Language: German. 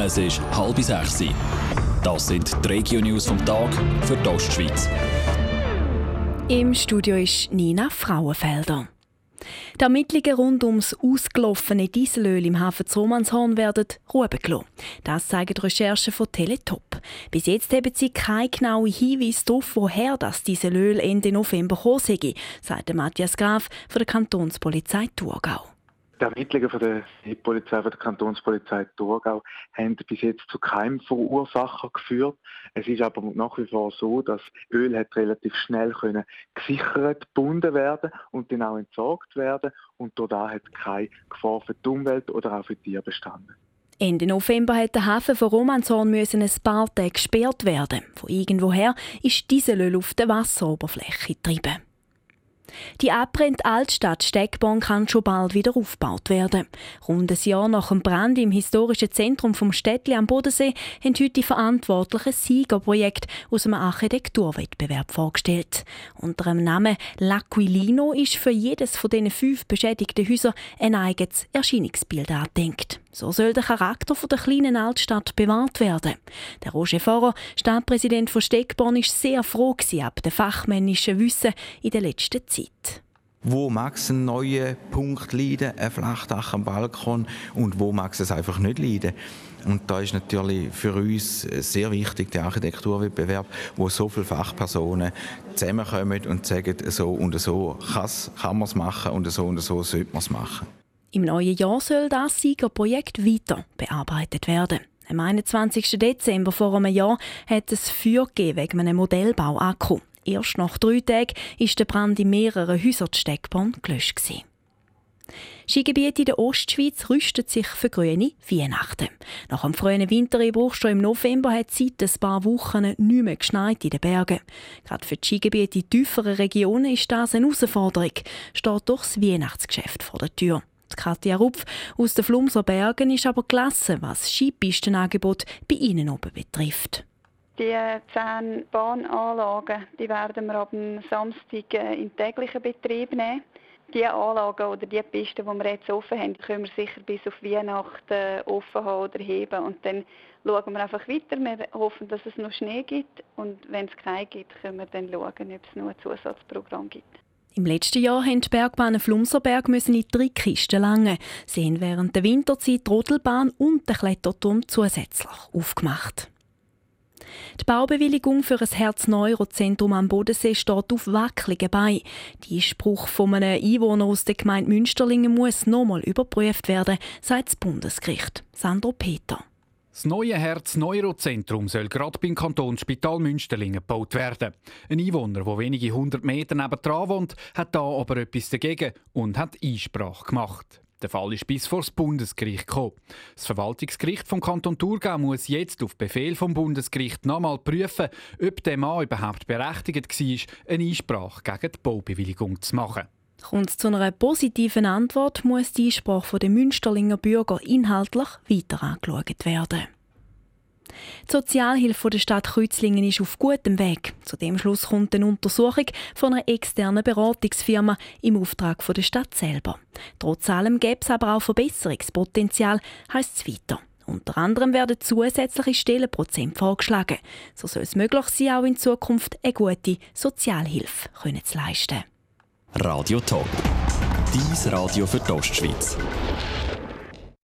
Es ist halb sechs. Das sind die Regio-News vom Tag für die Ostschweiz. Im Studio ist Nina Frauenfelder. Die Ermittlungen rund ums ausgelaufene Dieselöl im Hafen Romanshorn werden Ruhe. Das zeigen die Recherchen von Teletop. Bis jetzt haben sie keine genauen Hinweise darauf, woher das Dieselöl Ende November kommen sei, sagt Matthias Graf von der Kantonspolizei Thurgau. Die Ermittlungen von der Polizei, von der Kantonspolizei Thurgau haben bis jetzt zu keinem Verursacher geführt. Es ist aber nach wie vor so, dass Öl hat relativ schnell können gesichert, gebunden werden und dann auch entsorgt werden und dort hat keine Gefahr für die Umwelt oder auch für Tiere bestanden. Ende November hat der Hafen von Romanshorn müssen ein paar Tage gesperrt werden. Von irgendwoher ist Dieselöl auf der Wasseroberfläche getrieben. Die abbrennte Altstadt Steckborn kann schon bald wieder aufgebaut werden. Rund ein Jahr nach dem Brand im historischen Zentrum vom Städtli am Bodensee haben heute die Verantwortlichen Siegerprojekt aus einem Architekturwettbewerb vorgestellt. Unter dem Namen L'Aquilino ist für jedes von diesen fünf beschädigten Häusern ein eigenes Erscheinungsbild angedenkt. So soll der Charakter der kleinen Altstadt bewahrt werden. Der Roger Forer, Stadtpräsident von Steckborn, ist sehr froh ab dem fachmännischen Wissen in der letzten Zeit. Wo mag es einen neuen Punkt leiden, ein Flachdach am Balkon, und wo mag es einfach nicht leiden? Und da ist natürlich für uns sehr wichtig der Architekturwettbewerb, wo so viele Fachpersonen zusammenkommen und sagen, so und so kann man es machen und so und so sollte man es machen. Im neuen Jahr soll das Siegerprojekt weiter bearbeitet werden. Am 21. Dezember vor einem Jahr hat es Feuer wegen einem Modellbauakku. Erst nach drei Tagen ist der Brand in mehreren Häusern Steckborn gelöscht. Gewesen. Skigebiete in der Ostschweiz rüsten sich für grüne Weihnachten. Nach dem frühen Wintereinbruch schon im November hat seit ein paar Wochen nicht mehr geschneit in den Bergen. Gerade für die Skigebiete in tieferen Regionen ist das eine Herausforderung, steht doch das Weihnachtsgeschäft vor der Tür. Katja Rupf aus den Flumser Bergen ist aber gelassen, was Skipistenangebot bei Ihnen oben betrifft. Die zehn Bahnanlagen die werden wir ab Samstag äh, in täglichen Betrieb nehmen. Die Anlagen oder die Pisten, die wir jetzt offen haben, können wir sicher bis auf Weihnachten offen haben oder heben. Und dann schauen wir einfach weiter. Wir hoffen, dass es noch Schnee gibt. Und wenn es keinen gibt, können wir dann schauen, ob es noch ein Zusatzprogramm gibt. Im letzten Jahr mussten die Bergbahnen Flumserberg in drei Kisten langen. Sie haben während der Winterzeit die Rodelbahn und den Kletterturm zusätzlich aufgemacht. Die Baubewilligung für ein Herz-Neuro-Zentrum am Bodensee steht auf wackeligen Beinen. Die Einspruch von einem Einwohner aus der Gemeinde Münsterlingen muss nochmal überprüft werden, sagt das Bundesgericht. Sandro Peter. Das neue Herz-Neurozentrum soll gerade beim Kantonsspital Münsterlingen gebaut werden. Ein Einwohner, der wenige hundert Meter nebendran wohnt, hat da aber etwas dagegen und hat Einsprache gemacht. Der Fall ist bis vor das Bundesgericht gekommen. Das Verwaltungsgericht vom Kanton Thurgau muss jetzt auf Befehl vom Bundesgericht nochmal prüfen, ob der Mann überhaupt berechtigt war, eine Einsprache gegen die Baubewilligung zu machen. Kommt es zu einer positiven Antwort, muss die Einsprache der Münsterlinger Bürger inhaltlich weiter angeschaut werden. Die Sozialhilfe der Stadt Kreuzlingen ist auf gutem Weg. Zu dem Schluss kommt eine Untersuchung von einer externen Beratungsfirma im Auftrag der Stadt selber. Trotz allem gäbe es aber auch Verbesserungspotenzial, heisst es weiter. Unter anderem werden zusätzliche Stellenprozent vorgeschlagen. So soll es möglich sein, auch in Zukunft eine gute Sozialhilfe zu leisten. Radio Top. Dies Radio für die Ostschweiz.